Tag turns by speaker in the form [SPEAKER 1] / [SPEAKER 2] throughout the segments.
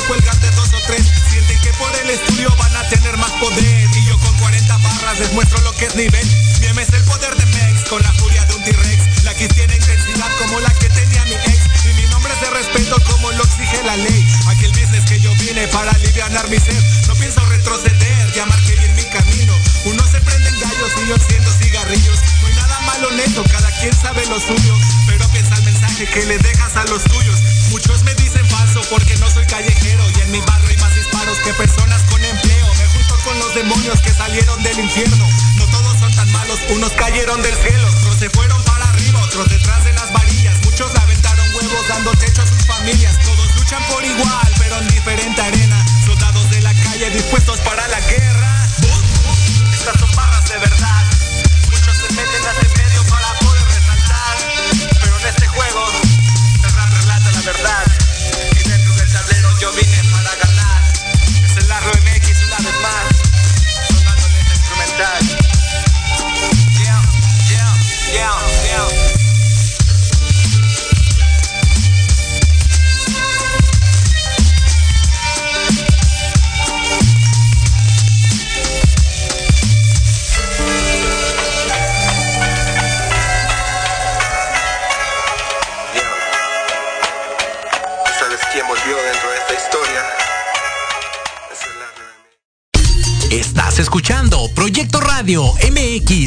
[SPEAKER 1] se cuelgan de dos o tres. Sienten que por el estudio van a tener más poder. Y yo con 40 barras les muestro lo que es nivel. Cayeron del cielo.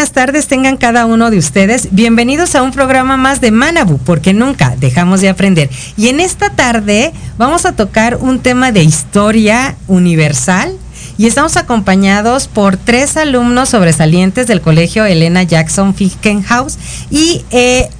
[SPEAKER 2] Buenas tardes tengan cada uno de ustedes. Bienvenidos a un programa más de Manabu, porque nunca dejamos de aprender. Y en esta tarde vamos a tocar un tema de historia universal y estamos acompañados por tres alumnos sobresalientes del colegio Elena Jackson Fickenhaus y eh,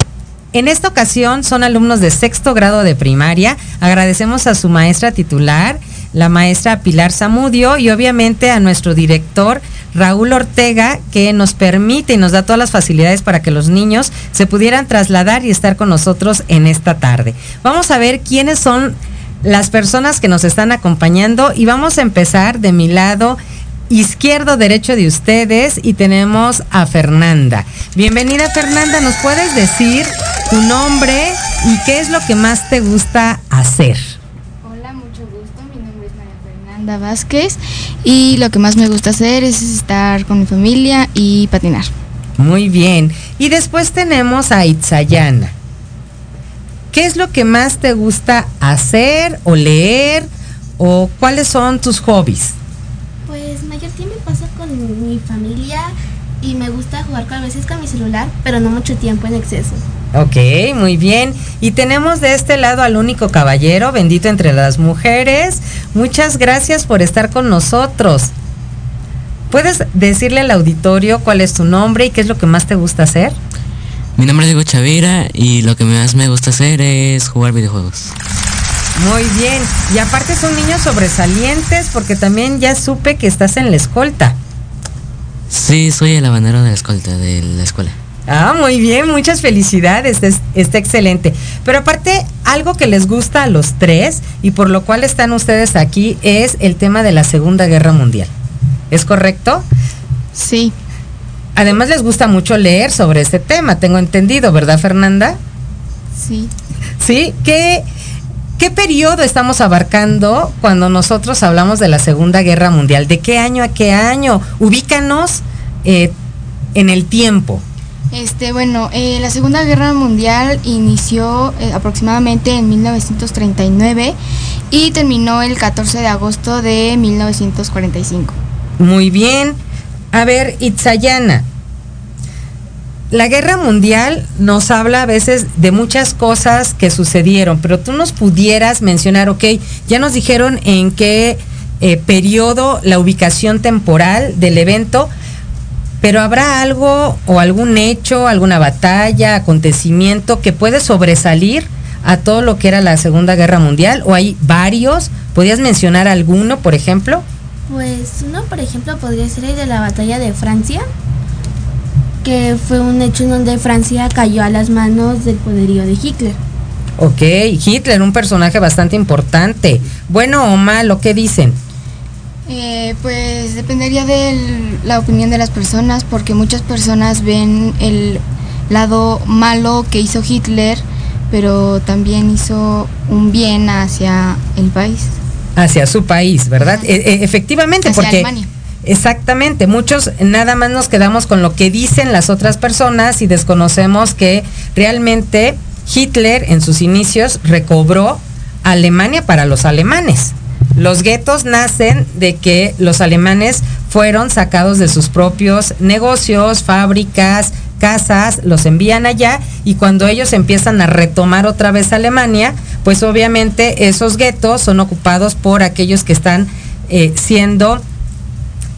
[SPEAKER 2] en esta ocasión son alumnos de sexto grado de primaria. Agradecemos a su maestra titular, la maestra Pilar Zamudio, y obviamente a nuestro director Raúl Ortega, que nos permite y nos da todas las facilidades para que los niños se pudieran trasladar y estar con nosotros en esta tarde. Vamos a ver quiénes son las personas que nos están acompañando y vamos a empezar de mi lado izquierdo derecho de ustedes y tenemos a Fernanda. Bienvenida Fernanda, ¿nos puedes decir tu nombre y qué es lo que más te gusta hacer?
[SPEAKER 3] Hola, mucho gusto. Mi nombre es Vázquez y lo que más me gusta hacer es estar con mi familia y patinar.
[SPEAKER 2] Muy bien. Y después tenemos a Itzayana. ¿Qué es lo que más te gusta hacer o leer o cuáles son tus hobbies?
[SPEAKER 4] Pues mayor tiempo paso con mi familia y me gusta jugar con- a veces con mi celular, pero no mucho tiempo en exceso.
[SPEAKER 2] Ok, muy bien. Y tenemos de este lado al único caballero, bendito entre las mujeres. Muchas gracias por estar con nosotros. ¿Puedes decirle al auditorio cuál es tu nombre y qué es lo que más te gusta hacer?
[SPEAKER 5] Mi nombre es Diego Chavira y lo que más me gusta hacer es jugar videojuegos.
[SPEAKER 2] Muy bien. Y aparte son niños sobresalientes porque también ya supe que estás en la escolta.
[SPEAKER 5] Sí, soy el habanero de la escolta de la escuela.
[SPEAKER 2] Ah, muy bien, muchas felicidades, es- está excelente. Pero aparte, algo que les gusta a los tres y por lo cual están ustedes aquí es el tema de la Segunda Guerra Mundial. ¿Es correcto?
[SPEAKER 3] Sí,
[SPEAKER 2] Además les gusta mucho leer sobre este tema, tengo entendido, ¿verdad Fernanda?
[SPEAKER 3] sí.
[SPEAKER 2] ¿Sí? ¿Qué, qué periodo estamos abarcando cuando nosotros hablamos de la Segunda Guerra Mundial? ¿De qué año a qué año? Ubícanos eh, en el tiempo.
[SPEAKER 3] Este, bueno, eh, la Segunda Guerra Mundial inició eh, aproximadamente en 1939 y terminó el 14 de agosto de 1945.
[SPEAKER 2] Muy bien. A ver, Itzayana, la guerra mundial nos habla a veces de muchas cosas que sucedieron, pero tú nos pudieras mencionar, ok, ya nos dijeron en qué eh, periodo, la ubicación temporal del evento, pero habrá algo o algún hecho, alguna batalla, acontecimiento que puede sobresalir a todo lo que era la Segunda Guerra Mundial, o hay varios, ¿podrías mencionar alguno, por ejemplo?
[SPEAKER 4] Pues uno, por ejemplo, podría ser el de la batalla de Francia, que fue un hecho en donde Francia cayó a las manos del poderío de Hitler.
[SPEAKER 2] Ok, Hitler, un personaje bastante importante. Bueno o malo, ¿qué dicen?
[SPEAKER 3] Eh, pues dependería de la opinión de las personas, porque muchas personas ven el lado malo que hizo Hitler, pero también hizo un bien hacia el país.
[SPEAKER 2] Hacia su país, ¿verdad? E, e, efectivamente,
[SPEAKER 3] hacia
[SPEAKER 2] porque...
[SPEAKER 3] Alemania.
[SPEAKER 2] Exactamente, muchos nada más nos quedamos con lo que dicen las otras personas y desconocemos que realmente Hitler en sus inicios recobró Alemania para los alemanes. Los guetos nacen de que los alemanes fueron sacados de sus propios negocios, fábricas, casas, los envían allá y cuando ellos empiezan a retomar otra vez Alemania, pues obviamente esos guetos son ocupados por aquellos que están eh, siendo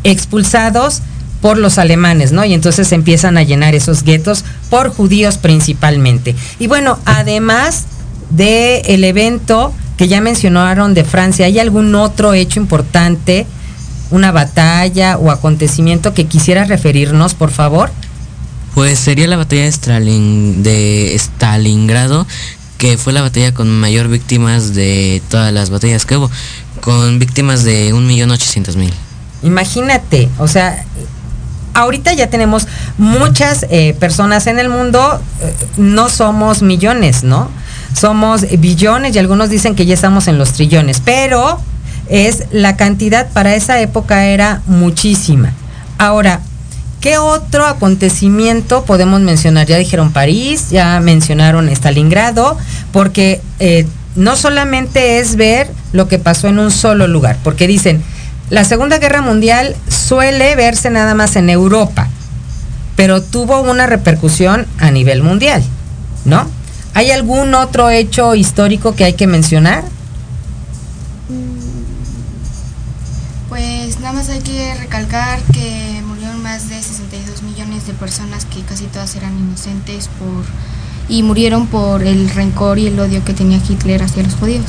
[SPEAKER 2] expulsados por los alemanes, ¿no? Y entonces empiezan a llenar esos guetos por judíos principalmente. Y bueno, además del el evento que ya mencionaron de Francia, ¿hay algún otro hecho importante, una batalla o acontecimiento que quisieras referirnos, por favor?
[SPEAKER 5] Pues sería la batalla de, Stalin, de Stalingrado, que fue la batalla con mayor víctimas de todas las batallas que hubo, con víctimas de 1.800.000.
[SPEAKER 2] Imagínate, o sea, ahorita ya tenemos muchas eh, personas en el mundo, eh, no somos millones, ¿no? Somos billones y algunos dicen que ya estamos en los trillones, pero es la cantidad para esa época era muchísima. Ahora, ¿qué otro acontecimiento podemos mencionar? Ya dijeron París, ya mencionaron Stalingrado, porque eh, no solamente es ver lo que pasó en un solo lugar, porque dicen, la Segunda Guerra Mundial suele verse nada más en Europa, pero tuvo una repercusión a nivel mundial, ¿no? ¿Hay algún otro hecho histórico que hay que mencionar?
[SPEAKER 3] Pues nada más hay que recalcar que murieron más de 62 millones de personas que casi todas eran inocentes por y murieron por el rencor y el odio que tenía Hitler hacia los judíos.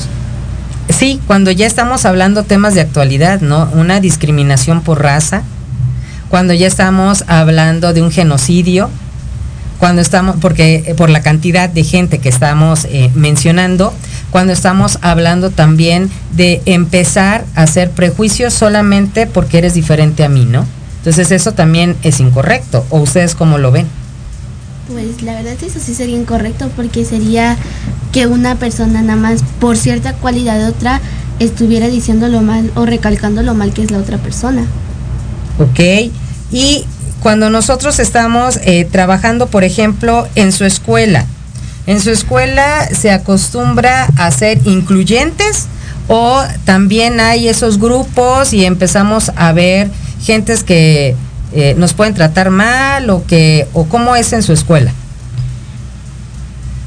[SPEAKER 2] Sí, cuando ya estamos hablando temas de actualidad, ¿no? Una discriminación por raza, cuando ya estamos hablando de un genocidio, cuando estamos, porque eh, por la cantidad de gente que estamos eh, mencionando, cuando estamos hablando también de empezar a hacer prejuicios solamente porque eres diferente a mí, ¿no? Entonces eso también es incorrecto, o ustedes cómo lo ven.
[SPEAKER 4] Pues la verdad eso sí sería incorrecto porque sería que una persona nada más por cierta cualidad de otra estuviera diciendo lo mal o recalcando lo mal que es la otra persona.
[SPEAKER 2] Ok, y cuando nosotros estamos eh, trabajando, por ejemplo, en su escuela, en su escuela se acostumbra a ser incluyentes o también hay esos grupos y empezamos a ver gentes que eh, nos pueden tratar mal o que o cómo es en su escuela.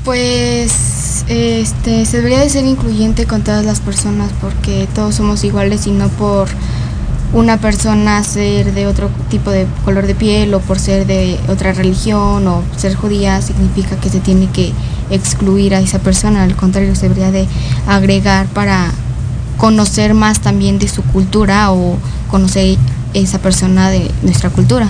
[SPEAKER 3] Pues este se debería de ser incluyente con todas las personas porque todos somos iguales y no por una persona ser de otro tipo de color de piel o por ser de otra religión o ser judía significa que se tiene que excluir a esa persona, al contrario se debería de agregar para conocer más también de su cultura o conocer esa persona de nuestra cultura.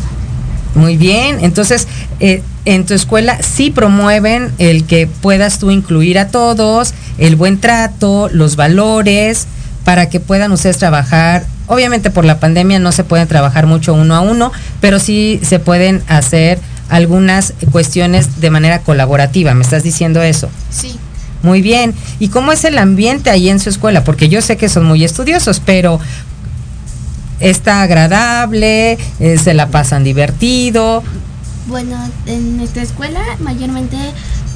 [SPEAKER 2] Muy bien, entonces eh, en tu escuela sí promueven el que puedas tú incluir a todos, el buen trato, los valores, para que puedan ustedes trabajar. Obviamente por la pandemia no se puede trabajar mucho uno a uno, pero sí se pueden hacer algunas cuestiones de manera colaborativa. ¿Me estás diciendo eso?
[SPEAKER 3] Sí.
[SPEAKER 2] Muy bien. ¿Y cómo es el ambiente ahí en su escuela? Porque yo sé que son muy estudiosos, pero está agradable, eh, se la pasan divertido.
[SPEAKER 4] Bueno, en nuestra escuela mayormente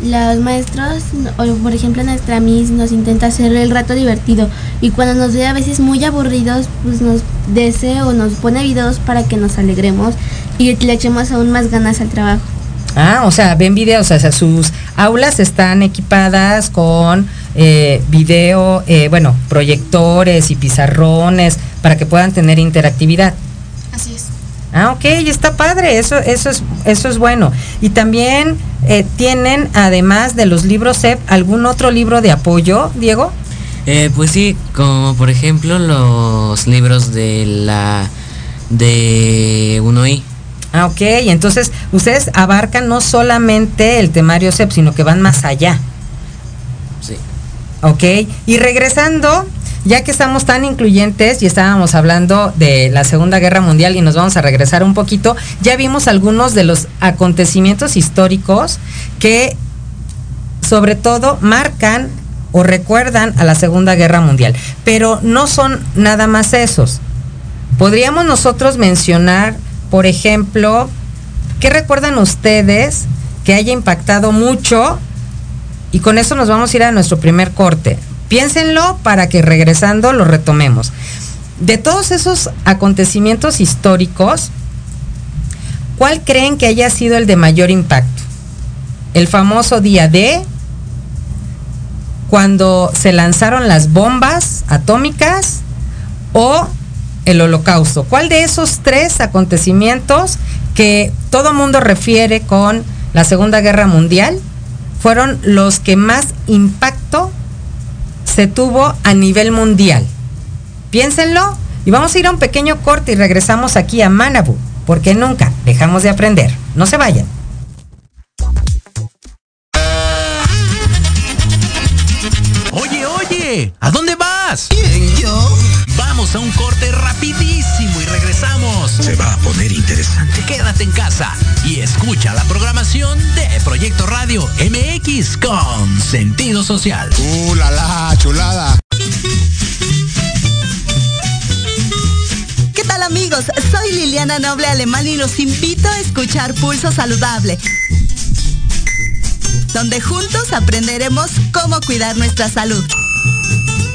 [SPEAKER 4] los maestros, o por ejemplo nuestra Miss nos intenta hacer el rato divertido y cuando nos ve a veces muy aburridos, pues nos dice o nos pone videos para que nos alegremos y le echemos aún más ganas al trabajo.
[SPEAKER 2] Ah, o sea, ven videos, o sea, sus aulas están equipadas con eh, video, eh, bueno, proyectores y pizarrones para que puedan tener interactividad.
[SPEAKER 3] Así es.
[SPEAKER 2] Ah, ok, está padre, eso, eso, es, eso es bueno. Y también eh, tienen, además de los libros CEP, algún otro libro de apoyo, Diego?
[SPEAKER 5] Eh, pues sí, como por ejemplo los libros de la de 1I.
[SPEAKER 2] Ah, ok, entonces ustedes abarcan no solamente el temario CEP, sino que van más allá.
[SPEAKER 5] Sí.
[SPEAKER 2] Ok, y regresando, ya que estamos tan incluyentes y estábamos hablando de la Segunda Guerra Mundial y nos vamos a regresar un poquito, ya vimos algunos de los acontecimientos históricos que sobre todo marcan o recuerdan a la Segunda Guerra Mundial, pero no son nada más esos. Podríamos nosotros mencionar, por ejemplo, ¿qué recuerdan ustedes que haya impactado mucho? Y con eso nos vamos a ir a nuestro primer corte. Piénsenlo para que regresando lo retomemos. De todos esos acontecimientos históricos, ¿cuál creen que haya sido el de mayor impacto? El famoso día D, cuando se lanzaron las bombas atómicas o el holocausto. ¿Cuál de esos tres acontecimientos que todo mundo refiere con la Segunda Guerra Mundial fueron los que más impacto se tuvo a nivel mundial? Piénsenlo y vamos a ir a un pequeño corte y regresamos aquí a Manabu, porque nunca dejamos de aprender. No se vayan.
[SPEAKER 6] Oye, oye, ¿a dónde vas? Vamos a un corte rapidísimo y regresamos.
[SPEAKER 7] Se va a poner interesante.
[SPEAKER 6] Quédate en casa y escucha la programación de Proyecto Radio MX con sentido social.
[SPEAKER 7] ¡Uh, la, la chulada!
[SPEAKER 8] ¿Qué tal amigos? Soy Liliana Noble Alemán y los invito a escuchar Pulso Saludable, donde juntos aprenderemos cómo cuidar nuestra salud.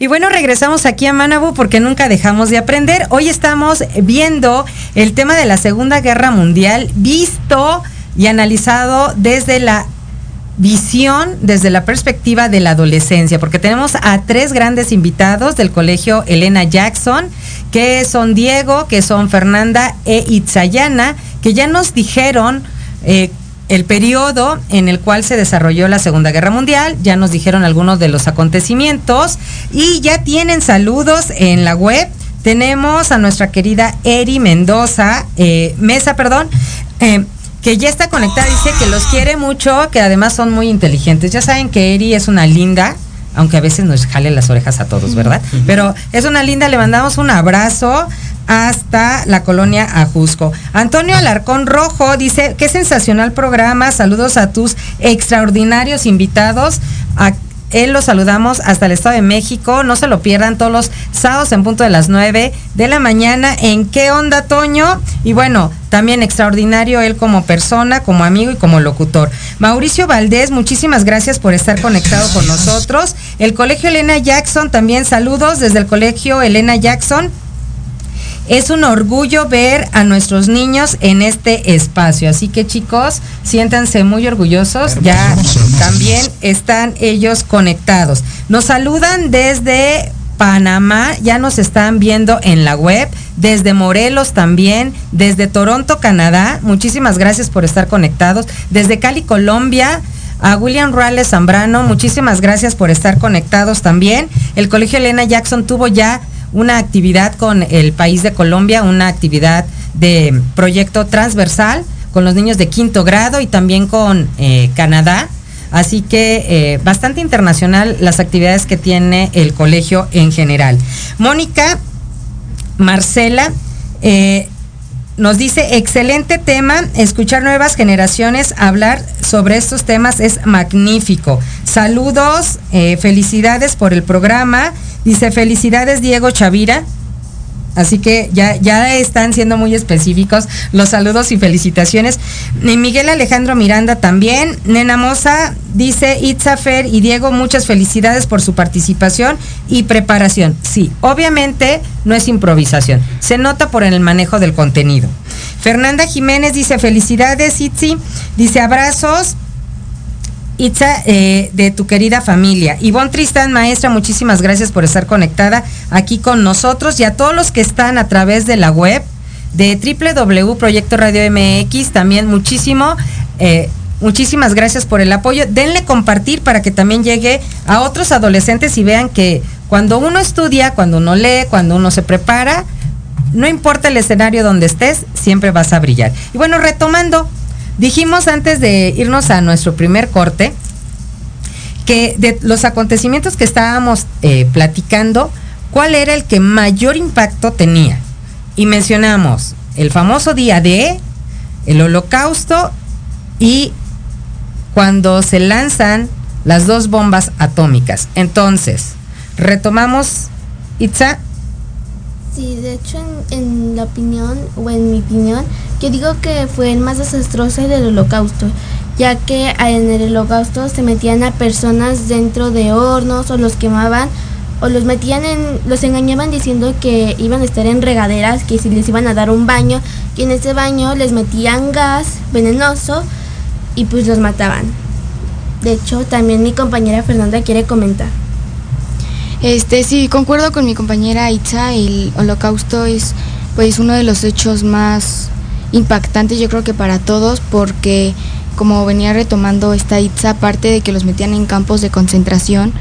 [SPEAKER 2] Y bueno, regresamos aquí a Manabu porque nunca dejamos de aprender. Hoy estamos viendo el tema de la Segunda Guerra Mundial visto y analizado desde la visión, desde la perspectiva de la adolescencia, porque tenemos a tres grandes invitados del colegio Elena Jackson, que son Diego, que son Fernanda e Itzayana, que ya nos dijeron eh, el periodo en el cual se desarrolló la Segunda Guerra Mundial, ya nos dijeron algunos de los acontecimientos y ya tienen saludos en la web. Tenemos a nuestra querida Eri Mendoza, eh, Mesa, perdón. Eh, que ya está conectada, dice que los quiere mucho, que además son muy inteligentes. Ya saben que Eri es una linda, aunque a veces nos jale las orejas a todos, ¿verdad? Pero es una linda, le mandamos un abrazo hasta la colonia Ajusco. Antonio Alarcón Rojo dice, qué sensacional programa, saludos a tus extraordinarios invitados. A él los saludamos hasta el Estado de México. No se lo pierdan todos los sábados en punto de las 9 de la mañana. ¿En qué onda, Toño? Y bueno, también extraordinario él como persona, como amigo y como locutor. Mauricio Valdés, muchísimas gracias por estar conectado con nosotros. El Colegio Elena Jackson, también saludos desde el Colegio Elena Jackson. Es un orgullo ver a nuestros niños en este espacio. Así que chicos, siéntanse muy orgullosos. Ya también están ellos conectados. Nos saludan desde Panamá, ya nos están viendo en la web, desde Morelos también, desde Toronto, Canadá. Muchísimas gracias por estar conectados. Desde Cali, Colombia. A William Rales Zambrano, muchísimas gracias por estar conectados también. El Colegio Elena Jackson tuvo ya una actividad con el país de Colombia, una actividad de proyecto transversal con los niños de quinto grado y también con eh, Canadá. Así que eh, bastante internacional las actividades que tiene el colegio en general. Mónica Marcela eh, nos dice, excelente tema, escuchar nuevas generaciones hablar sobre estos temas es magnífico. Saludos, felicidades por el programa Dice, felicidades Diego Chavira. Así que ya, ya están siendo muy específicos los saludos y felicitaciones. Miguel Alejandro Miranda también. Nena Moza dice, Itzafer y Diego, muchas felicidades por su participación y preparación. Sí, obviamente no es improvisación. Se nota por el manejo del contenido. Fernanda Jiménez dice, felicidades Itzi. Dice, abrazos Itza, eh, de tu querida familia. Ivonne Tristán, maestra, muchísimas gracias por estar conectada aquí con nosotros y a todos los que están a través de la web de www Radio MX, también muchísimo. Eh, muchísimas gracias por el apoyo. Denle compartir para que también llegue a otros adolescentes y vean que cuando uno estudia, cuando uno lee, cuando uno se prepara, no importa el escenario donde estés, siempre vas a brillar. Y bueno, retomando, Dijimos antes de irnos a nuestro primer corte que de los acontecimientos que estábamos eh, platicando, ¿cuál era el que mayor impacto tenía? Y mencionamos el famoso día de el holocausto y cuando se lanzan las dos bombas atómicas. Entonces, retomamos, Itza.
[SPEAKER 4] Sí, de hecho, en, la opinión, o en mi opinión, yo digo que fue el más desastroso del holocausto, ya que en el holocausto se metían a personas dentro de hornos o los quemaban o los metían en, los engañaban diciendo que iban a estar en regaderas, que si les iban a dar un baño, que en ese baño les metían gas venenoso y pues los mataban. De hecho, también mi compañera Fernanda quiere comentar.
[SPEAKER 3] Este sí, concuerdo con mi compañera Itza, el holocausto es pues uno de los hechos más impactante yo creo que para todos porque como venía retomando esta Itza, aparte de que los metían en campos de concentración,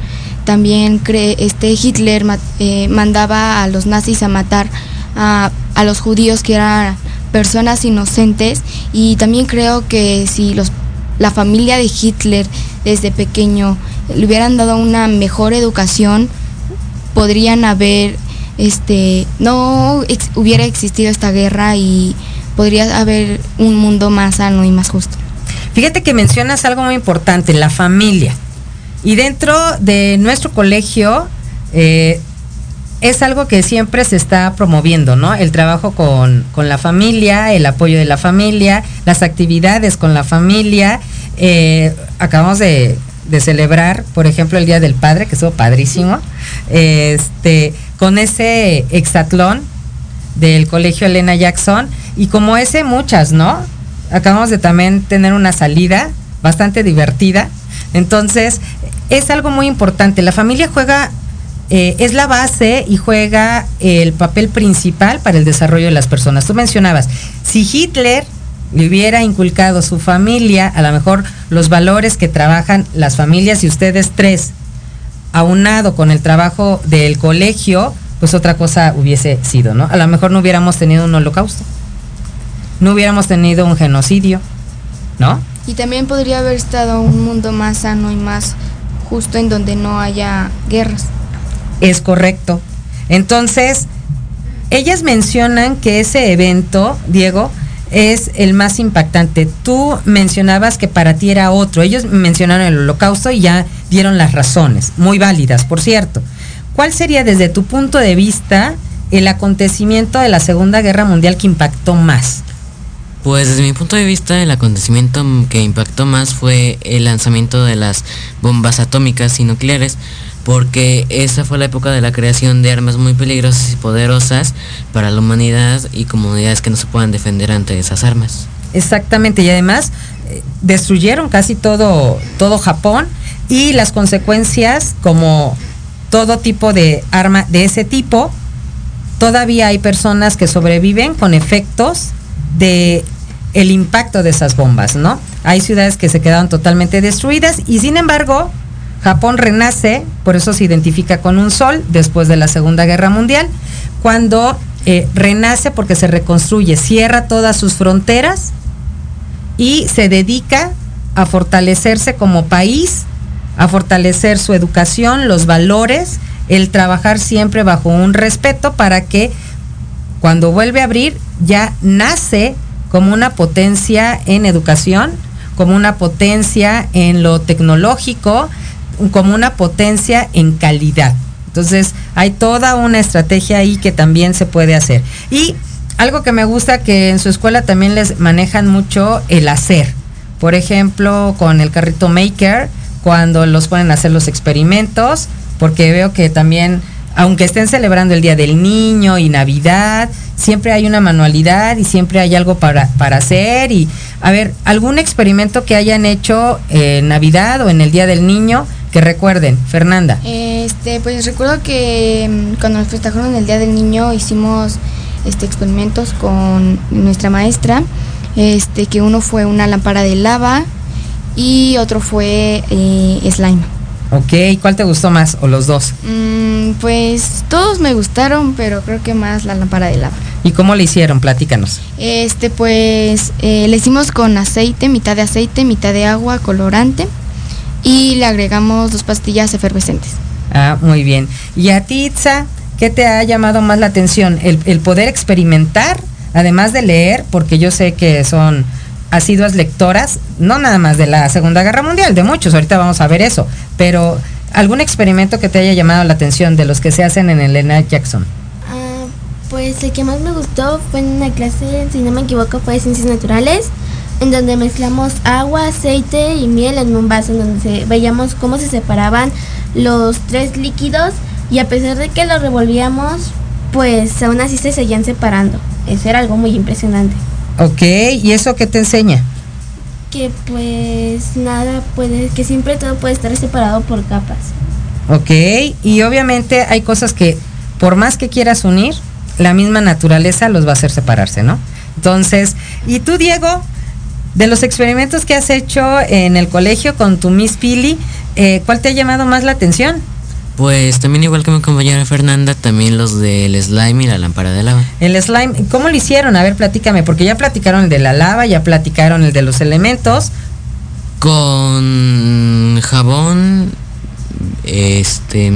[SPEAKER 3] también este Hitler eh, mandaba a los nazis a matar a, a, los judíos que eran personas inocentes y también creo que si los, la familia de Hitler desde pequeño le hubieran dado una mejor educación, podrían haber, este, no hubiera existido esta guerra y podría haber un mundo más sano y más justo.
[SPEAKER 2] Fíjate que mencionas algo muy importante, la familia. Y dentro de nuestro colegio eh, es algo que siempre se está promoviendo, ¿no? El trabajo con, la familia, el apoyo de la familia, las actividades con la familia. Eh, acabamos de, de, celebrar, por ejemplo, el Día del Padre, que estuvo padrísimo, este, con ese exatlón del Colegio Elena Jackson y como ese, muchas, ¿no? Acabamos de también tener una salida bastante divertida. Entonces, es algo muy importante. La familia juega, eh, es la base y juega el papel principal para el desarrollo de las personas. Tú mencionabas, si Hitler le hubiera inculcado su familia, a lo mejor los valores que trabajan las familias y ustedes tres, aunado con el trabajo del colegio, pues otra cosa hubiese sido, ¿no? A lo mejor no hubiéramos tenido un holocausto no hubiéramos tenido un genocidio, ¿no?
[SPEAKER 3] Y también podría haber estado un mundo más sano y más justo en donde no haya guerras.
[SPEAKER 2] Es correcto. Entonces, ellas mencionan que ese evento, Diego, es el más impactante. Tú mencionabas que para ti era otro. Ellos mencionaron el holocausto y ya dieron las razones, muy válidas, por cierto. ¿Cuál sería desde tu punto de vista el acontecimiento de la Segunda Guerra Mundial que impactó más?
[SPEAKER 5] Pues desde mi punto de vista el acontecimiento que impactó más fue el lanzamiento de las bombas atómicas y nucleares, porque esa fue la época de la creación de armas muy peligrosas y poderosas para la humanidad y comunidades que no se puedan defender ante esas armas.
[SPEAKER 2] Exactamente, y además eh, destruyeron casi todo, todo Japón y las consecuencias como todo tipo de arma de ese tipo, todavía hay personas que sobreviven con efectos de el impacto de esas bombas, ¿no? Hay ciudades que se quedaron totalmente destruidas y sin embargo Japón renace, por eso se identifica con un sol después de la Segunda Guerra Mundial, cuando eh, renace porque se reconstruye, cierra todas sus fronteras y se dedica a fortalecerse como país, a fortalecer su educación, los valores, el trabajar siempre bajo un respeto para que cuando vuelve a abrir ya nace como una potencia en educación, como una potencia en lo tecnológico, como una potencia en calidad. Entonces, hay toda una estrategia ahí que también se puede hacer. Y algo que me gusta que en su escuela también les manejan mucho el hacer. Por ejemplo, con el carrito maker, cuando los ponen a hacer los experimentos, porque veo que también, aunque estén celebrando el Día del Niño y Navidad, siempre hay una manualidad y siempre hay algo para, para hacer. Y, a ver, algún experimento que hayan hecho en Navidad o en el Día del Niño que recuerden, Fernanda.
[SPEAKER 3] Este, pues recuerdo que mm, cuando nos festejaron el Día del Niño hicimos este experimentos con nuestra maestra, este que uno fue una lámpara de lava y otro fue eh, slime.
[SPEAKER 2] Ok, ¿cuál te gustó más o los dos?
[SPEAKER 3] Mm, pues todos me gustaron, pero creo que más la lámpara de lava.
[SPEAKER 2] ¿Y cómo le hicieron? Platícanos.
[SPEAKER 3] Este, pues eh, le hicimos con aceite, mitad de aceite, mitad de agua, colorante y le agregamos dos pastillas efervescentes.
[SPEAKER 2] Ah, muy bien. ¿Y a ti, Itza, qué te ha llamado más la atención? El, el poder experimentar, además de leer, porque yo sé que son asiduas lectoras, no nada más de la Segunda Guerra Mundial, de muchos, ahorita vamos a ver eso, pero algún experimento que te haya llamado la atención de los que se hacen en el Elena Jackson.
[SPEAKER 4] Ah, pues el que más me gustó fue en una clase, si no me equivoco, fue de Ciencias Naturales en donde mezclamos agua, aceite y miel en un vaso, en donde veíamos cómo se separaban los tres líquidos y a pesar de que los revolvíamos, pues aún así se seguían separando. Eso era algo muy impresionante.
[SPEAKER 2] Ok, ¿y eso qué te enseña?
[SPEAKER 4] Que pues nada puede, que siempre todo puede estar separado por capas.
[SPEAKER 2] Ok, y obviamente hay cosas que por más que quieras unir, la misma naturaleza los va a hacer separarse, ¿no? Entonces, ¿y tú, Diego? De los experimentos que has hecho en el colegio con tu Miss Pili, eh, ¿cuál te ha llamado más la atención?
[SPEAKER 5] Pues también igual que mi compañera Fernanda, también los del slime y la lámpara de lava.
[SPEAKER 2] El slime, ¿cómo lo hicieron? A ver, platícame, porque ya platicaron el de la lava, ya platicaron el de los elementos.
[SPEAKER 5] Con jabón, este...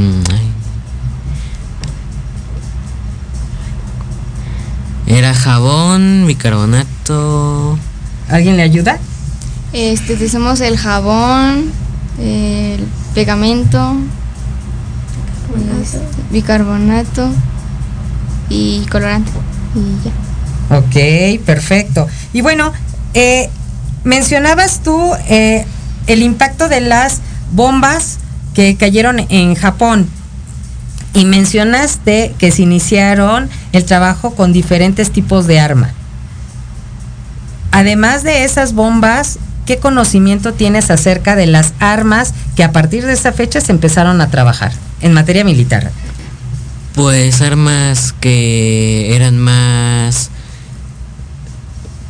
[SPEAKER 5] Era jabón, bicarbonato...
[SPEAKER 2] ¿Alguien le ayuda?
[SPEAKER 3] Este, utilizamos el jabón, el pegamento, este, bicarbonato y colorante. Y ya.
[SPEAKER 2] Ok, perfecto. Y bueno, eh, mencionabas tú eh, el impacto de las bombas que cayeron en Japón y mencionaste que se iniciaron el trabajo con diferentes tipos de arma. Además de esas bombas, ¿qué conocimiento tienes acerca de las armas que a partir de esa fecha se empezaron a trabajar en materia militar?
[SPEAKER 5] Pues armas que eran más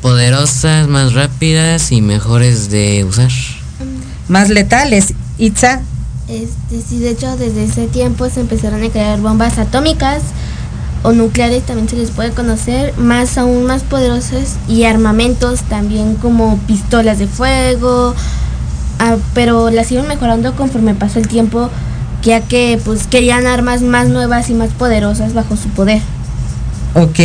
[SPEAKER 5] poderosas, más rápidas y mejores de usar.
[SPEAKER 2] Más letales, Itza.
[SPEAKER 4] Este, sí, de hecho desde ese tiempo se empezaron a crear bombas atómicas o nucleares también se les puede conocer, más aún más poderosas y armamentos también como pistolas de fuego, ah, pero las iban mejorando conforme pasó el tiempo, ya que pues querían armas más nuevas y más poderosas bajo su poder.
[SPEAKER 2] Ok.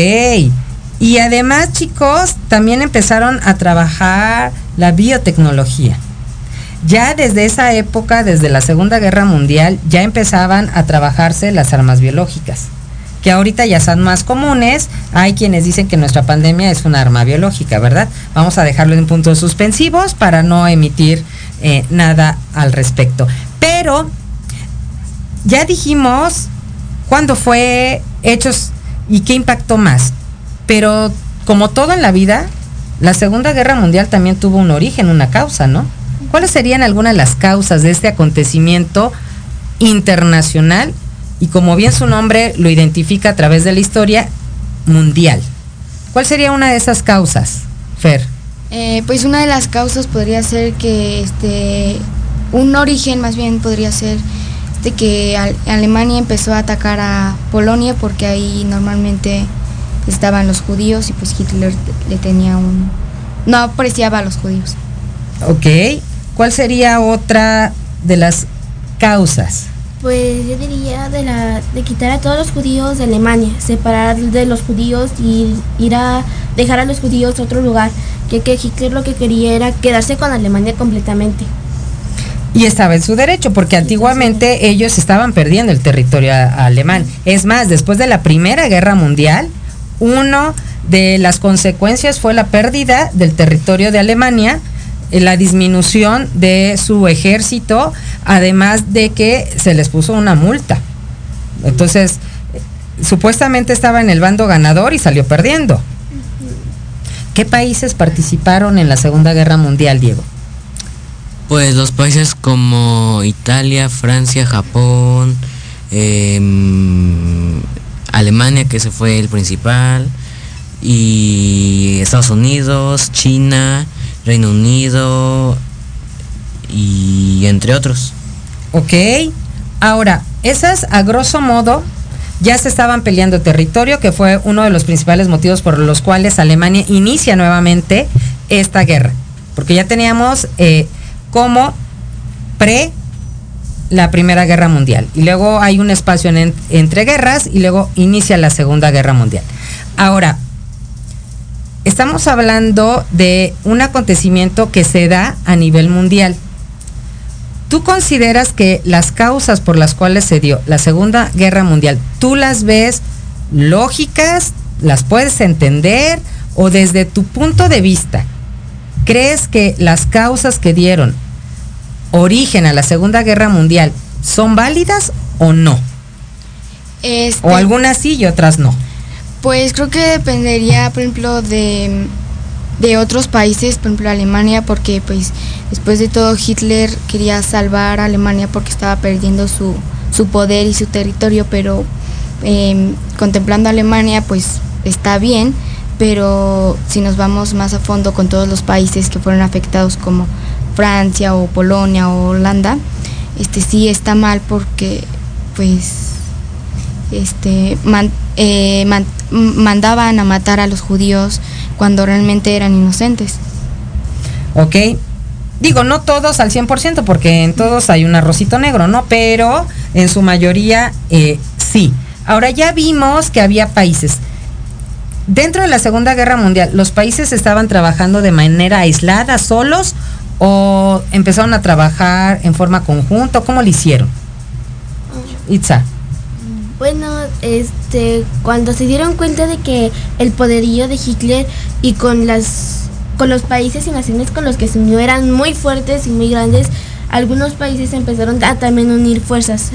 [SPEAKER 2] Y además, chicos, también empezaron a trabajar la biotecnología. Ya desde esa época, desde la Segunda Guerra Mundial, ya empezaban a trabajarse las armas biológicas, que ahorita ya son más comunes. Hay quienes dicen que nuestra pandemia es una arma biológica, ¿verdad? Vamos a dejarlo en puntos suspensivos para no emitir eh, nada al respecto. Pero ya dijimos cuándo fue hechos y qué impactó más. Pero como todo en la vida, la Segunda Guerra Mundial también tuvo un origen, una causa, ¿no? ¿Cuáles serían algunas de las causas de este acontecimiento internacional y como bien su nombre lo identifica a través de la historia, mundial? ¿Cuál sería una de esas causas, Fer?
[SPEAKER 3] Eh, pues una de las causas podría ser que este un origen más bien podría ser de que Alemania empezó a atacar a Polonia porque ahí normalmente estaban los judíos y pues Hitler le tenía un no apreciaba a los judíos.
[SPEAKER 2] Ok. ¿Cuál sería otra de las causas?
[SPEAKER 4] Pues yo diría de la de quitar a todos los judíos de Alemania, separar de los judíos y ir a dejar a los judíos a otro lugar, ya que Hitler lo que quería era quedarse con Alemania completamente.
[SPEAKER 2] Y estaba en su derecho, porque antiguamente ellos estaban perdiendo el territorio alemán. Es más, después de la Primera Guerra Mundial, uno de las consecuencias fue la pérdida del territorio de Alemania la disminución de su ejército, además de que se les puso una multa. Entonces, supuestamente estaba en el bando ganador y salió perdiendo. ¿Qué países participaron en la Segunda Guerra Mundial, Diego?
[SPEAKER 5] Pues los países como Italia, Francia, Japón, em, Alemania, que ese fue el principal, y Estados Unidos, China, Reino Unido y entre otros.
[SPEAKER 2] Ok. Ahora, esas a grosso modo ya se estaban peleando territorio, que fue uno de los principales motivos por los cuales Alemania inicia nuevamente esta guerra. Porque ya teníamos eh, como pre la Primera Guerra Mundial. Y luego hay un espacio entre guerras y luego inicia la Segunda Guerra Mundial. Ahora, estamos hablando de un acontecimiento que se da a nivel mundial. ¿Tú consideras que las causas por las cuales se dio la Segunda Guerra Mundial, tú las ves lógicas, las puedes entender o desde tu punto de vista, crees que las causas que dieron origen a la Segunda Guerra Mundial son válidas o no?
[SPEAKER 3] Este
[SPEAKER 2] o algunas sí y otras no.
[SPEAKER 3] Pues creo que dependería, por ejemplo, de, otros países, por ejemplo Alemania, porque pues después de todo Hitler quería salvar a Alemania porque estaba perdiendo su, poder y su territorio, pero em, contemplando a Alemania pues está bien, pero si nos vamos más a fondo con todos los países que fueron afectados como Francia o Polonia o Holanda, este sí está mal porque pues este eh, mandaban a matar a los judíos cuando realmente eran inocentes.
[SPEAKER 2] Ok. Digo, no todos al 100%, porque en todos hay un arrocito negro, ¿no? Pero en su mayoría eh, sí. Ahora ya vimos que había países. Dentro de la Segunda Guerra Mundial, ¿los países estaban trabajando de manera aislada, solos, o empezaron a trabajar en forma conjunta? ¿Cómo lo hicieron? Itza.
[SPEAKER 4] Bueno, este, cuando se dieron cuenta de que el poderío de Hitler y con las con los países y naciones con los que se unió eran muy fuertes y muy grandes, algunos países empezaron a también unir fuerzas.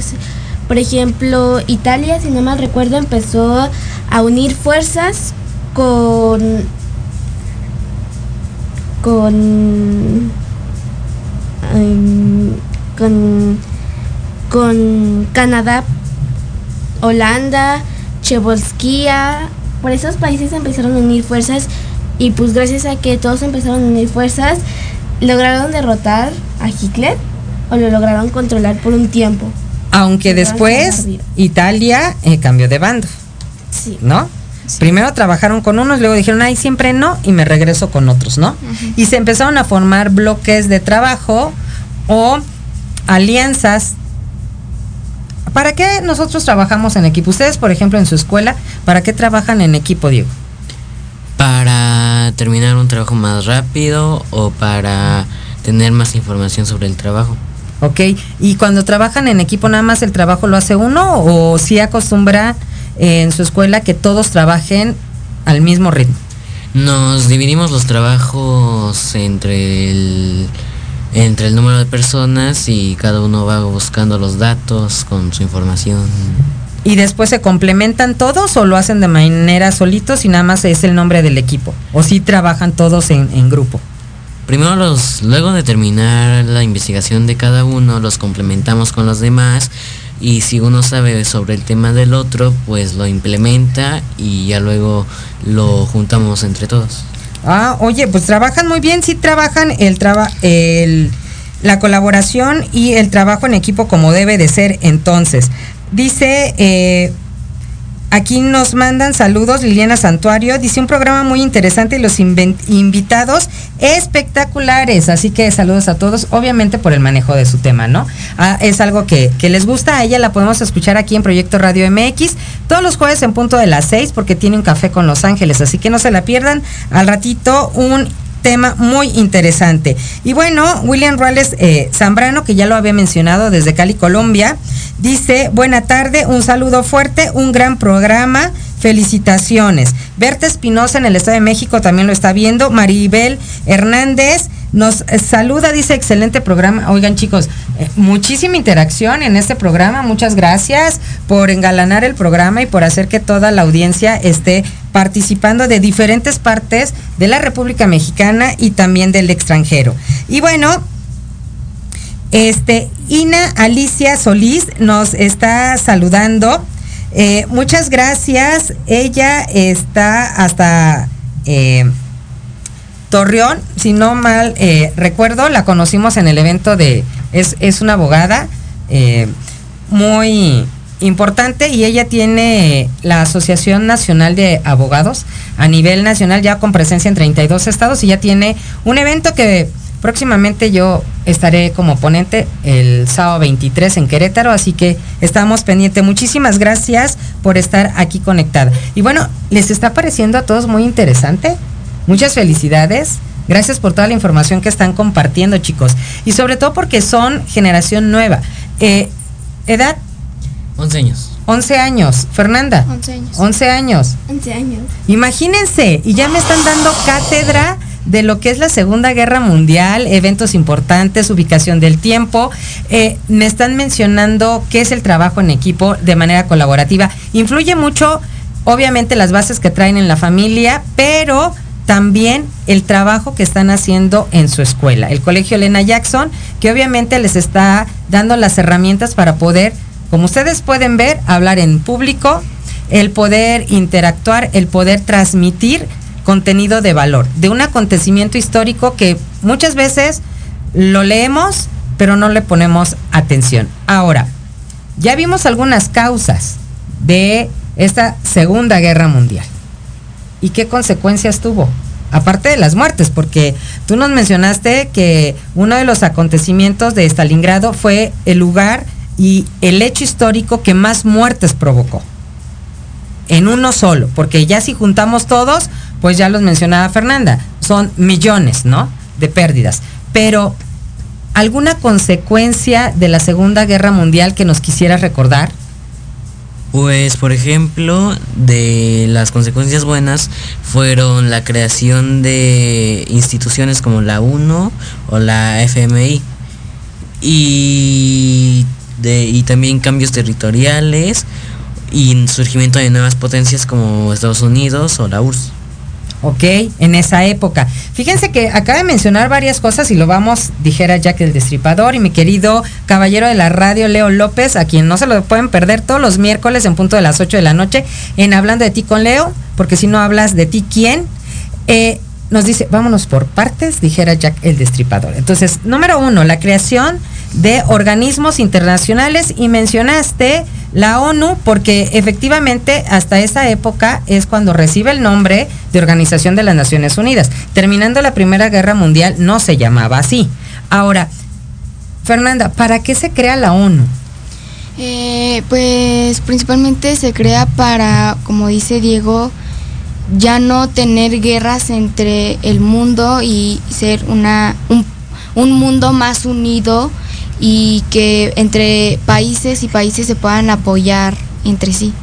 [SPEAKER 4] Por ejemplo, Italia, si no mal recuerdo, empezó a unir fuerzas con con em, con con Canadá Holanda, Chevolskia, por esos países empezaron a unir fuerzas y pues gracias a que todos empezaron a unir fuerzas, lograron derrotar a Hitler o lo lograron controlar por un tiempo.
[SPEAKER 2] Aunque después Italia eh, cambió de bando.
[SPEAKER 4] Sí.
[SPEAKER 2] ¿No? Primero trabajaron con unos, luego dijeron, ay, siempre no, y me regreso con otros, ¿no? Y se empezaron a formar bloques de trabajo o alianzas. ¿Para qué nosotros trabajamos en equipo? Ustedes, por ejemplo, en su escuela, ¿para qué trabajan en equipo, Diego?
[SPEAKER 5] Para terminar un trabajo más rápido o para tener más información sobre el trabajo.
[SPEAKER 2] Ok, y cuando trabajan en equipo, ¿nada más el trabajo lo hace uno o si acostumbra en su escuela que todos trabajen al mismo ritmo?
[SPEAKER 5] Nos dividimos los trabajos entre el, entre el número de personas y cada uno va buscando los datos con su información.
[SPEAKER 2] ¿Y después se complementan todos o lo hacen de manera solitos y nada más es el nombre del equipo? ¿O si trabajan todos en, en grupo?
[SPEAKER 5] Primero los, luego de terminar la investigación de cada uno, los complementamos con los demás y si uno sabe sobre el tema del otro, pues lo implementa y ya luego lo juntamos entre todos.
[SPEAKER 2] Ah, oye, pues trabajan muy bien, sí trabajan el traba, el, la colaboración y el trabajo en equipo como debe de ser entonces. Dice eh, Aquí nos mandan saludos Liliana Santuario. Dice un programa muy interesante y los invitados espectaculares. Así que saludos a todos, obviamente por el manejo de su tema, ¿no? Ah, es algo que, que, les gusta. A ella la podemos escuchar aquí en Proyecto Radio MX todos los jueves en punto de las 6 porque tiene un café con Los Ángeles. Así que no se la pierdan. Al ratito un tema muy interesante. Y bueno, William Ruales eh, Zambrano, que ya lo había mencionado desde Cali, Colombia, dice, buena tarde, un saludo fuerte, un gran programa. Felicitaciones. Berta Espinosa en el Estado de México también lo está viendo. Maribel Hernández nos saluda, dice excelente programa. Oigan chicos, eh, muchísima interacción en este programa. Muchas gracias por engalanar el programa y por hacer que toda la audiencia esté participando de diferentes partes de la República Mexicana y también del extranjero. Y bueno, este, Ina Alicia Solís nos está saludando. Eh, muchas gracias. Ella está hasta eh, Torreón, si no mal eh, recuerdo, la conocimos en el evento de, es, es una abogada eh, muy importante y ella tiene la Asociación Nacional de Abogados a nivel nacional ya con presencia en 32 estados y ya tiene un evento que próximamente yo estaré como ponente el sábado 23 en Querétaro, así que estamos pendientes. Muchísimas gracias por estar aquí conectada. Y bueno, ¿les está pareciendo a todos muy interesante? Muchas felicidades. Gracias por toda la información que están compartiendo, chicos. Y sobre todo porque son generación nueva. Eh, ¿Edad?
[SPEAKER 5] 11 años.
[SPEAKER 2] 11 años. Fernanda.
[SPEAKER 3] 11 años.
[SPEAKER 2] 11 años.
[SPEAKER 4] 11 años.
[SPEAKER 2] Imagínense, y ya me están dando cátedra de lo que es la Segunda Guerra Mundial, eventos importantes, ubicación del tiempo. Eh, me están mencionando qué es el trabajo en equipo de manera colaborativa. Influye mucho, obviamente, las bases que traen en la familia, pero también el trabajo que están haciendo en su escuela. El Colegio Elena Jackson, que obviamente les está dando las herramientas para poder, como ustedes pueden ver, hablar en público, el poder interactuar, el poder transmitir contenido de valor, de un acontecimiento histórico que muchas veces lo leemos, pero no le ponemos atención. Ahora, ya vimos algunas causas de esta Segunda Guerra Mundial. ¿Y qué consecuencias tuvo? Aparte de las muertes, porque tú nos mencionaste que uno de los acontecimientos de Stalingrado fue el lugar y el hecho histórico que más muertes provocó. En uno solo, porque ya si juntamos todos, pues ya los mencionaba Fernanda, son millones, ¿no? De pérdidas. Pero, ¿alguna consecuencia de la Segunda Guerra Mundial que nos quisiera recordar?
[SPEAKER 5] Pues, por ejemplo, de las consecuencias buenas fueron la creación de instituciones como la UNO o la FMI y, de, y también cambios territoriales y surgimiento de nuevas potencias como Estados Unidos o la URSS.
[SPEAKER 2] ¿Ok? En esa época. Fíjense que acaba de mencionar varias cosas y lo vamos, dijera Jack el Destripador y mi querido caballero de la radio Leo López, a quien no se lo pueden perder todos los miércoles en punto de las 8 de la noche en Hablando de ti con Leo, porque si no hablas de ti, ¿quién? Eh, nos dice, vámonos por partes, dijera Jack el Destripador. Entonces, número uno, la creación de organismos internacionales y mencionaste La ONU, porque efectivamente hasta esa época es cuando recibe el nombre de Organización de las Naciones Unidas. Terminando la Primera Guerra Mundial no se llamaba así. Ahora, Fernanda, ¿para qué se crea la ONU?
[SPEAKER 3] Eh, pues principalmente se crea para, como dice Diego, ya no tener guerras entre el mundo y ser una, un, un mundo más unido y que entre países y países se puedan apoyar entre sí.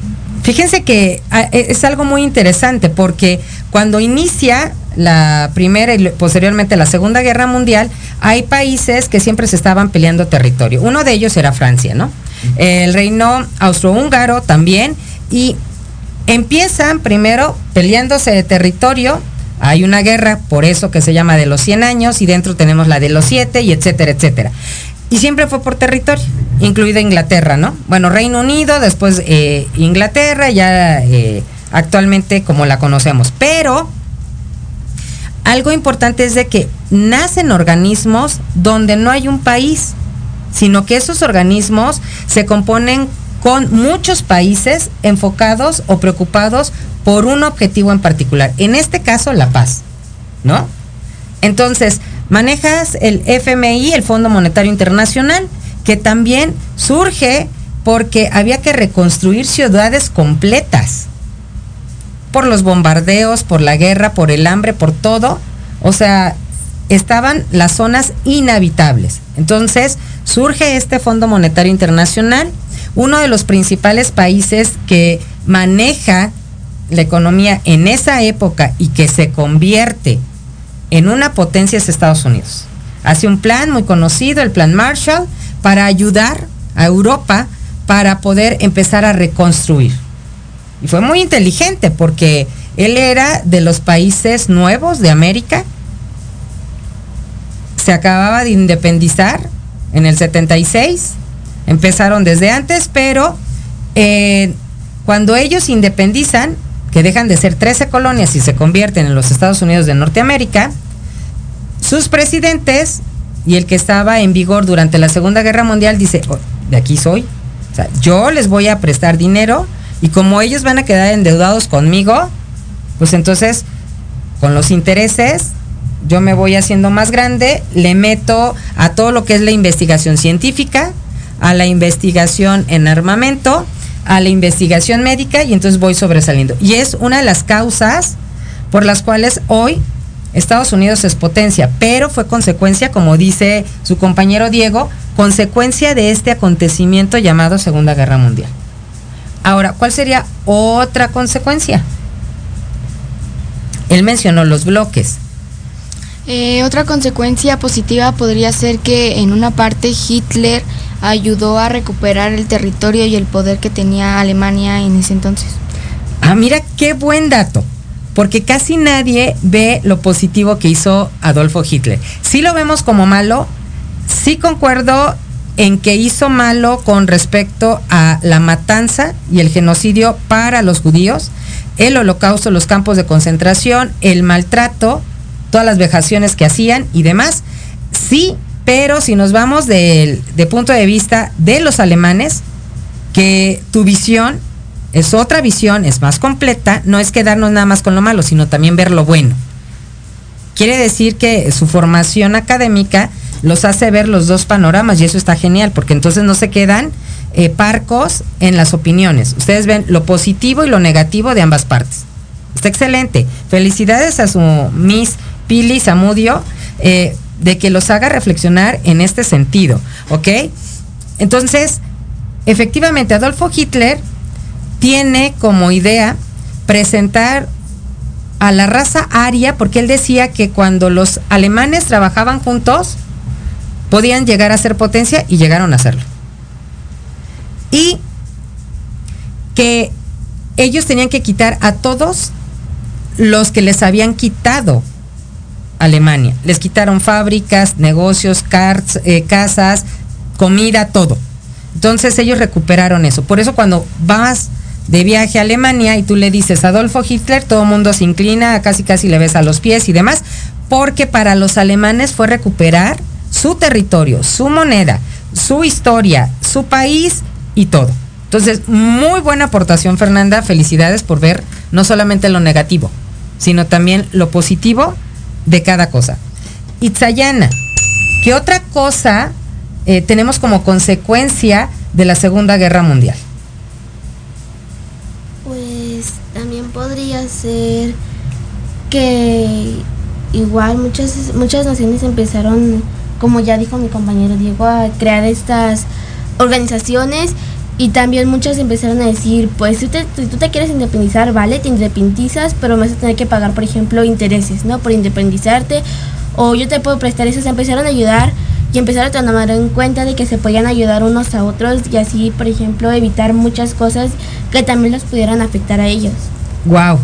[SPEAKER 2] Fíjense que ah, e, es algo muy interesante porque cuando inicia la primera y posteriormente la segunda guerra mundial, hay países que siempre se estaban peleando territorio. Uno de ellos era Francia, ¿no? El reino austrohúngaro también. Y empiezan primero peleándose de territorio. Hay una guerra, por eso que se llama de los 100 años, y dentro tenemos la de los 7, y etcétera, etcétera. Y siempre fue por territorio, incluida Inglaterra, ¿no? Bueno, Reino Unido, después eh, Inglaterra, ya eh, actualmente como la conocemos. Pero algo importante es de que nacen organismos donde no hay un país, sino que esos organismos se componen con muchos países enfocados o preocupados por un objetivo en particular. En este caso, la paz, ¿no? Entonces, manejas el FMI, el Fondo Monetario Internacional, que también surge porque había que reconstruir ciudades completas por los bombardeos, por la guerra, por el hambre, por todo. O sea, estaban las zonas inhabitables. Entonces, surge este Fondo Monetario Internacional, uno de los principales países que maneja la economía en esa época y que se convierte en una potencia es Estados Unidos. Hace un plan muy conocido, el Plan Marshall, para ayudar a Europa para poder empezar a reconstruir. Y fue muy inteligente porque él era de los países nuevos de América. Se acababa de independizar en el 76. Empezaron desde antes, pero eh, cuando ellos independizan, que dejan de ser 13 colonias y se convierten en los Estados Unidos de Norteamérica, sus presidentes y el que estaba en vigor durante la Segunda Guerra Mundial dice, oh, de aquí soy, yo les voy a prestar dinero y como ellos van a quedar endeudados conmigo, pues entonces con los intereses yo me voy haciendo más grande, le meto a todo lo que es la investigación científica, a la investigación en armamento, a la investigación médica y entonces voy sobresaliendo. Y es una de las causas por las cuales hoy Estados Unidos es potencia, pero fue consecuencia, como dice su compañero Diego, consecuencia de este acontecimiento llamado Segunda Guerra Mundial. Ahora, ¿cuál sería otra consecuencia? Él mencionó los bloques.
[SPEAKER 3] Eh, otra consecuencia positiva podría ser que en una parte Hitler ayudó a recuperar el territorio y el poder que tenía Alemania en ese entonces.
[SPEAKER 2] Ah, mira qué buen dato, porque casi nadie ve lo positivo que hizo Adolfo Hitler. Sí lo vemos como malo, sí concuerdo en que hizo malo con respecto a la matanza y el genocidio para los judíos, el holocausto, los campos de concentración, el maltrato, todas las vejaciones que hacían y demás. Sí pero si nos vamos de punto de vista de los alemanes, que tu visión es otra visión, es más completa, no es quedarnos nada más con lo malo, sino también ver lo bueno. Quiere decir que su formación académica los hace ver los dos panoramas y eso está genial, porque entonces no se quedan eh, parcos en las opiniones. Ustedes ven lo positivo y lo negativo de ambas partes. Está excelente. Felicidades a su Miss Pili Zamudio. Eh, de que los haga reflexionar en este sentido, ¿ok? Entonces, efectivamente, Adolfo Hitler tiene como idea presentar a la raza aria, porque él decía que cuando los alemanes trabajaban juntos, podían llegar a ser potencia y llegaron a serlo. Y que ellos tenían que quitar a todos los que les habían quitado Alemania. Les quitaron fábricas, negocios, eh, casas, comida, todo. Entonces ellos recuperaron eso. Por eso cuando vas de viaje a Alemania y tú le dices Adolfo Hitler, todo el mundo se inclina, casi casi le ves a los pies y demás, porque para los alemanes fue recuperar su territorio, su moneda, su historia, su país y todo. Entonces, muy buena aportación, Fernanda. Felicidades por ver no solamente lo negativo, sino también lo positivo de cada cosa. Itzayana, ¿qué otra cosa eh, tenemos como consecuencia de la Segunda Guerra Mundial?
[SPEAKER 4] Pues también podría ser que igual muchas, muchas naciones empezaron, como ya dijo mi compañero Diego, a crear estas organizaciones y también muchas empezaron a decir, pues si, tú te quieres independizar, vale, te independizas, pero vas a tener que pagar, por ejemplo, intereses, ¿no? Por independizarte, o yo te puedo prestar eso, se empezaron a ayudar y empezaron a tomar en cuenta de que se podían ayudar unos a otros y así, por ejemplo, evitar muchas cosas que también los pudieran afectar a ellos.
[SPEAKER 2] Wow.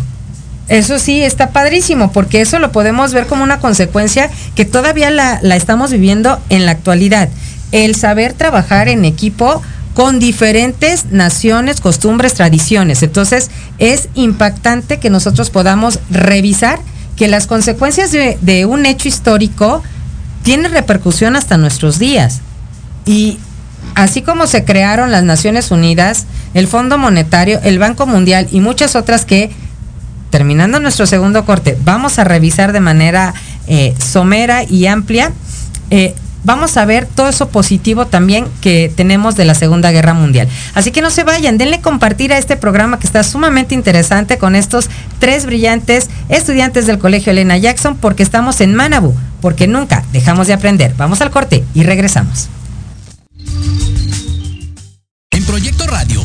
[SPEAKER 2] Eso sí, está padrísimo, porque eso lo podemos ver como una consecuencia que todavía la, la estamos viviendo en la actualidad. El saber trabajar en equipo con diferentes naciones, costumbres, tradiciones. Entonces, es impactante que nosotros podamos revisar que las consecuencias de, un hecho histórico tienen repercusión hasta nuestros días. Y así como se crearon las Naciones Unidas, el Fondo Monetario, el Banco Mundial y muchas otras que, terminando nuestro segundo corte, vamos a revisar de manera eh, somera y amplia, eh, vamos a ver todo eso positivo también que tenemos de la Segunda Guerra Mundial. Así que no se vayan, denle compartir a este programa que está sumamente interesante con estos tres brillantes estudiantes del Colegio Elena Jackson porque estamos en Manabu, porque nunca dejamos de aprender. Vamos al corte y regresamos.
[SPEAKER 6] En Proyecto Radio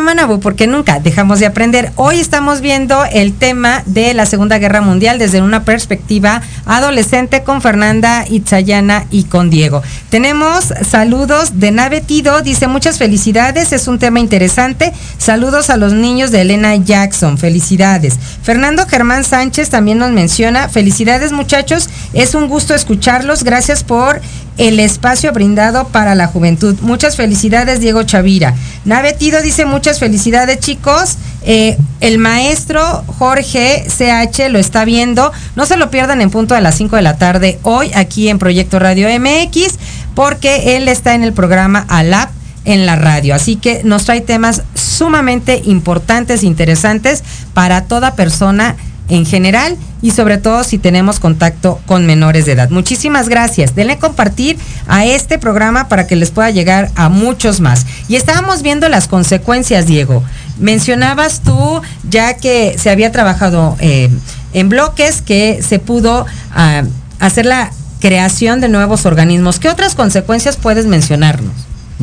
[SPEAKER 2] Manabu porque nunca dejamos de aprender. Hoy estamos viendo el tema de la Segunda Guerra Mundial desde una perspectiva adolescente con Fernanda Itzayana y con Diego. Tenemos saludos de Navetido, dice muchas felicidades, es un tema interesante. Saludos a los niños de Elena Jackson, felicidades. Fernando Germán Sánchez también nos menciona, felicidades muchachos, es un gusto escucharlos, gracias por el espacio brindado para la juventud. Muchas felicidades, Diego Chavira. Navetido dice muchas felicidades, chicos. Eh, el maestro Jorge CH lo está viendo. No se lo pierdan en punto a las 5 de la tarde hoy aquí en Proyecto Radio MX, porque él está en el programa ALAP en la radio. Así que nos trae temas sumamente importantes, interesantes para toda persona en general y sobre todo si tenemos contacto con menores de edad. Muchísimas gracias. Denle compartir a este programa para que les pueda llegar a muchos más. Y estábamos viendo las consecuencias, Diego. Mencionabas tú, ya que se había trabajado eh, en bloques, que se pudo ah, hacer la creación de nuevos organismos. ¿Qué otras consecuencias puedes mencionarnos?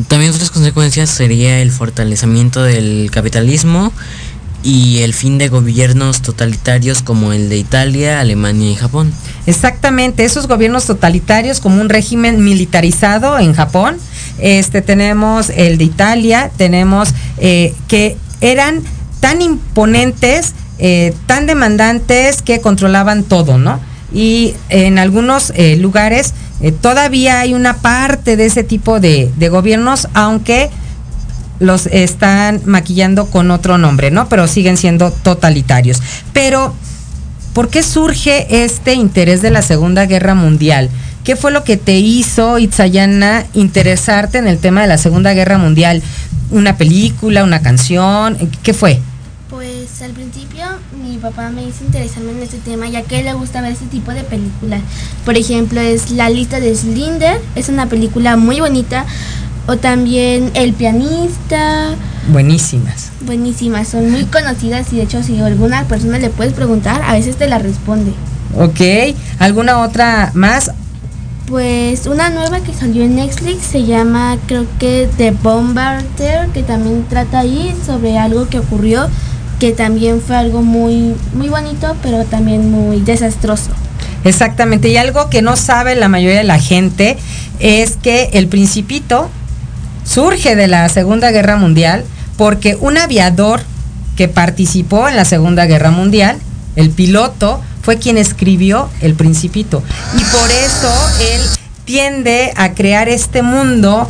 [SPEAKER 5] También otras consecuencias sería el fortalecimiento del capitalismo y el fin de gobiernos totalitarios como el de Italia, Alemania y Japón.
[SPEAKER 2] Exactamente, esos gobiernos totalitarios como un régimen militarizado en Japón. Este tenemos el de Italia, tenemos eh, que eran tan imponentes, eh, tan demandantes que controlaban todo, ¿no? Y en algunos eh, lugares todavía hay una parte de ese tipo de, de gobiernos, aunque los están maquillando con otro nombre, ¿no? Pero siguen siendo totalitarios. Pero, ¿por qué surge este interés de la Segunda Guerra Mundial? ¿Qué fue lo que te hizo, Itzayana, interesarte en el tema de la Segunda Guerra Mundial? ¿Una película, una canción? ¿Qué fue?
[SPEAKER 4] Pues al principio mi papá me hizo interesarme en este tema ya que le gusta ver este tipo de películas. Por ejemplo, es La lista de Slinder, es una película muy bonita o también El pianista.
[SPEAKER 2] Buenísimas.
[SPEAKER 4] Buenísimas, son muy conocidas y de hecho si alguna persona le puedes preguntar, a veces te la responde.
[SPEAKER 2] Ok, ¿alguna otra más?
[SPEAKER 4] Pues una nueva que salió en Netflix se llama creo que The Bombarder, que también trata ahí sobre algo que ocurrió, que también fue algo muy, muy bonito, pero también muy desastroso.
[SPEAKER 2] Exactamente, y algo que no sabe la mayoría de la gente es que el principito surge de la Segunda Guerra Mundial porque un aviador que participó en la Segunda Guerra Mundial, el piloto, fue quien escribió El Principito. Y por eso él tiende a crear este mundo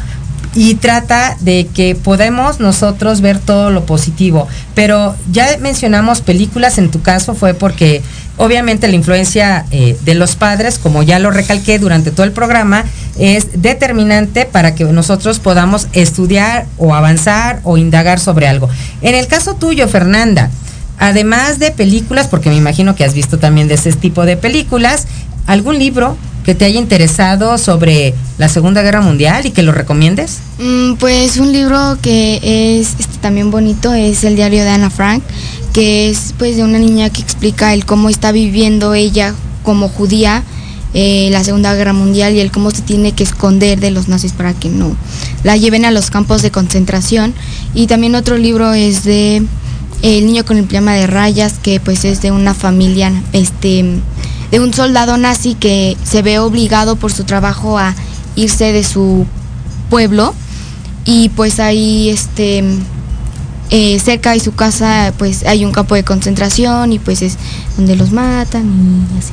[SPEAKER 2] y trata de que podemos nosotros ver todo lo positivo. Pero ya mencionamos películas, en tu caso fue porque obviamente la influencia eh, de los padres, como ya lo recalqué durante todo el programa, es determinante para que nosotros podamos estudiar o avanzar o indagar sobre algo. En el caso tuyo, Fernanda, además de películas, porque me imagino que has visto también de ese tipo de películas, ¿algún libro que te haya interesado sobre la Segunda Guerra Mundial y que lo recomiendes?
[SPEAKER 3] Mm, pues un libro que es este, también bonito es el diario de Ana Frank, que es pues de una niña que explica el cómo está viviendo ella como judía eh, la Segunda Guerra Mundial y el cómo se tiene que esconder de los nazis para que no la lleven a los campos de concentración. Y también otro libro es de El niño con el pijama de rayas, que pues es de una familia, este, de un soldado nazi que se ve obligado por su trabajo a irse de su pueblo y pues ahí este eh, cerca de su casa pues hay un campo de concentración y pues es donde los matan y así.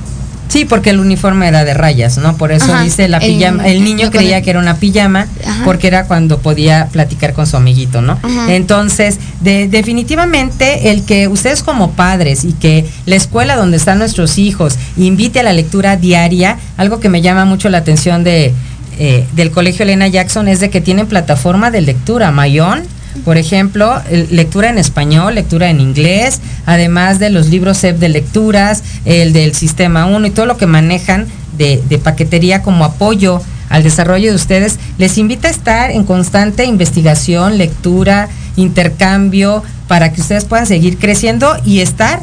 [SPEAKER 2] Sí, porque el uniforme era de rayas, ¿no? Por eso dice la pijama. El, niño creía que era una pijama porque era cuando podía platicar con su amiguito, ¿no? Entonces, definitivamente el que ustedes como padres y que la escuela donde están nuestros hijos invite a la lectura diaria, algo que me llama mucho la atención de eh, del Colegio Elena Jackson es de que tienen plataforma de lectura, Mayón por ejemplo, lectura en español, lectura en inglés, además de los libros CEP de lecturas, el del Sistema 1 y todo lo que manejan de, de paquetería como apoyo al desarrollo de ustedes, les invita a estar en constante investigación, lectura, intercambio, para que ustedes puedan seguir creciendo y estar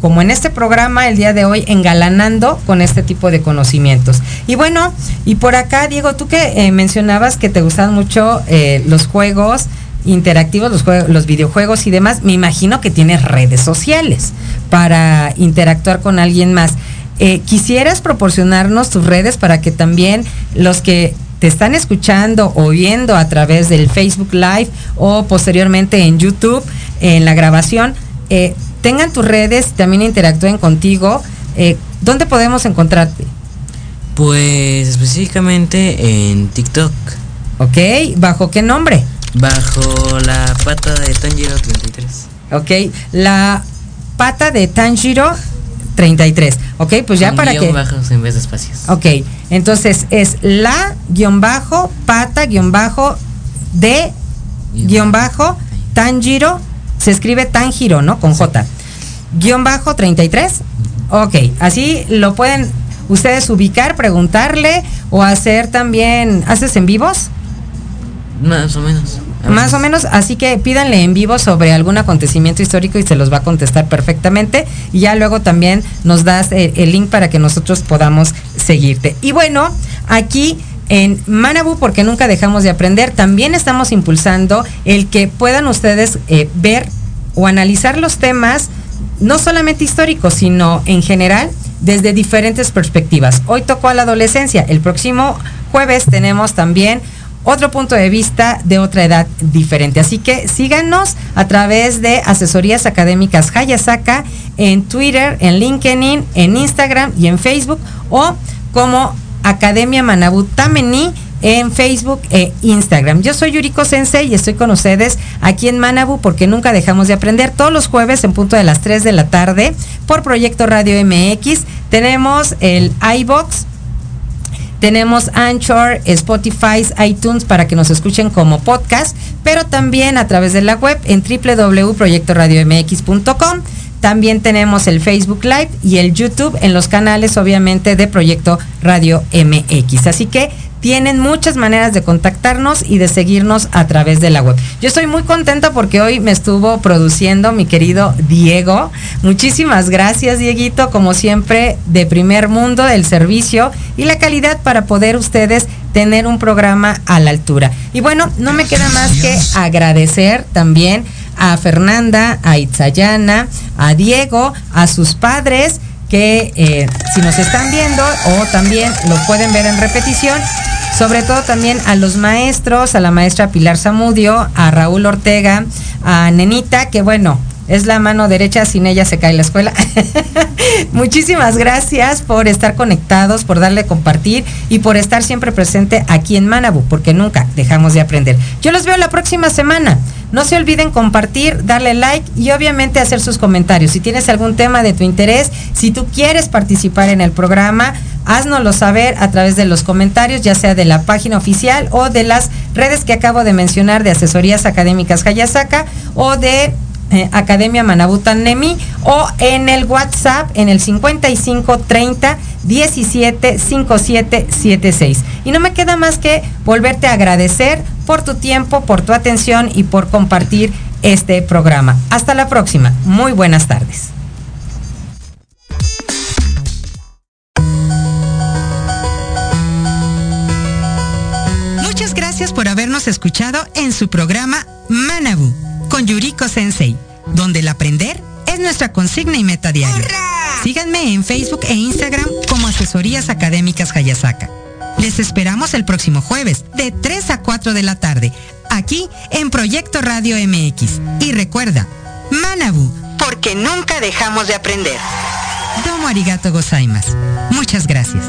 [SPEAKER 2] como en este programa el día de hoy, engalanando con este tipo de conocimientos. Y bueno, y por acá, Diego, tú que eh, mencionabas que te gustan mucho eh, los juegos interactivos, los, los videojuegos y demás, me imagino que tienes redes sociales para interactuar con alguien más. Eh, ¿Quisieras proporcionarnos tus redes para que también los que te están escuchando o viendo a través del Facebook Live o posteriormente en YouTube, en la grabación, eh, tengan tus redes, también interactúen contigo? Eh, ¿Dónde podemos encontrarte?
[SPEAKER 5] Pues específicamente en TikTok.
[SPEAKER 2] Ok, ¿bajo qué nombre?
[SPEAKER 5] Bajo la pata de Tanjiro 33.
[SPEAKER 2] Ok, la pata de Tanjiro 33. Ok, pues ya para que.
[SPEAKER 5] bajos en vez de espacios.
[SPEAKER 2] Ok, entonces es la guion bajo, pata guion bajo, de guion bajo, Tanjiro, se escribe Tanjiro, ¿no? Con J. Guión bajo 33. Ok, así lo pueden ustedes ubicar, preguntarle o hacer también, ¿haces en vivos?
[SPEAKER 5] Más o menos.
[SPEAKER 2] Más o menos, así que pídanle en vivo sobre algún acontecimiento histórico y se los va a contestar perfectamente. Y ya luego también nos das el, el link para que nosotros podamos seguirte. Y bueno, aquí en Manabu, porque nunca dejamos de aprender, también estamos impulsando el que puedan ustedes eh, ver o analizar los temas, no solamente históricos, sino en general, desde diferentes perspectivas. Hoy tocó a la adolescencia, el próximo jueves tenemos también otro punto de vista de otra edad diferente. Así que síganos a través de Asesorías Académicas Hayasaka en Twitter, en LinkedIn, en Instagram y en Facebook o como Academia Manabu Tamení en Facebook e Instagram. Yo soy Yuriko Sensei y estoy con ustedes aquí en Manabu porque nunca dejamos de aprender. Todos los jueves en punto de las 3 de la tarde por Proyecto Radio MX tenemos el iBox tenemos Anchor, Spotify, iTunes para que nos escuchen como podcast, pero también a través de la web en www.proyectoradiomx.com. También tenemos el Facebook Live y el YouTube en los canales, obviamente, de Proyecto Radio MX. Así que tienen muchas maneras de contactarnos y de seguirnos a través de la web. Yo estoy muy contenta porque hoy me estuvo produciendo mi querido Diego. Muchísimas gracias, Dieguito, como siempre, de primer mundo, el servicio y la calidad para poder ustedes tener un programa a la altura. Y bueno, no me queda más que agradecer también a Fernanda, a Itzayana, a Diego, a sus padres que eh, si nos están viendo o también lo pueden ver en repetición, sobre todo también a los maestros, a la maestra Pilar Zamudio, a Raúl Ortega, a Nenita, que bueno, es la mano derecha, sin ella se cae la escuela. Muchísimas gracias por estar conectados, por darle compartir y por estar siempre presente aquí en Manabu, porque nunca dejamos de aprender. Yo los veo la próxima semana. No se olviden compartir, darle like y obviamente hacer sus comentarios. Si tienes algún tema de tu interés, si tú quieres participar en el programa, haznoslo saber a través de los comentarios, ya sea de la página oficial o de las redes que acabo de mencionar de Asesorías Académicas Hayasaka o de eh, Academia Manabutan Nemi o en el WhatsApp en el 55 30 17 57 76. Y no me queda más que volverte a agradecer por tu tiempo, por tu atención y por compartir este programa. Hasta la próxima. Muy buenas tardes. Muchas gracias por habernos escuchado en su programa Manabu con Yuriko Sensei, donde el aprender es nuestra consigna y meta diaria. Síganme en Facebook e Instagram como Asesorías Académicas Hayasaka. Les esperamos el próximo jueves de 3 a 4 de la tarde, aquí en Proyecto Radio MX. Y recuerda, Manabu, porque nunca dejamos de aprender. Domo arigato gozaimasu. Muchas gracias.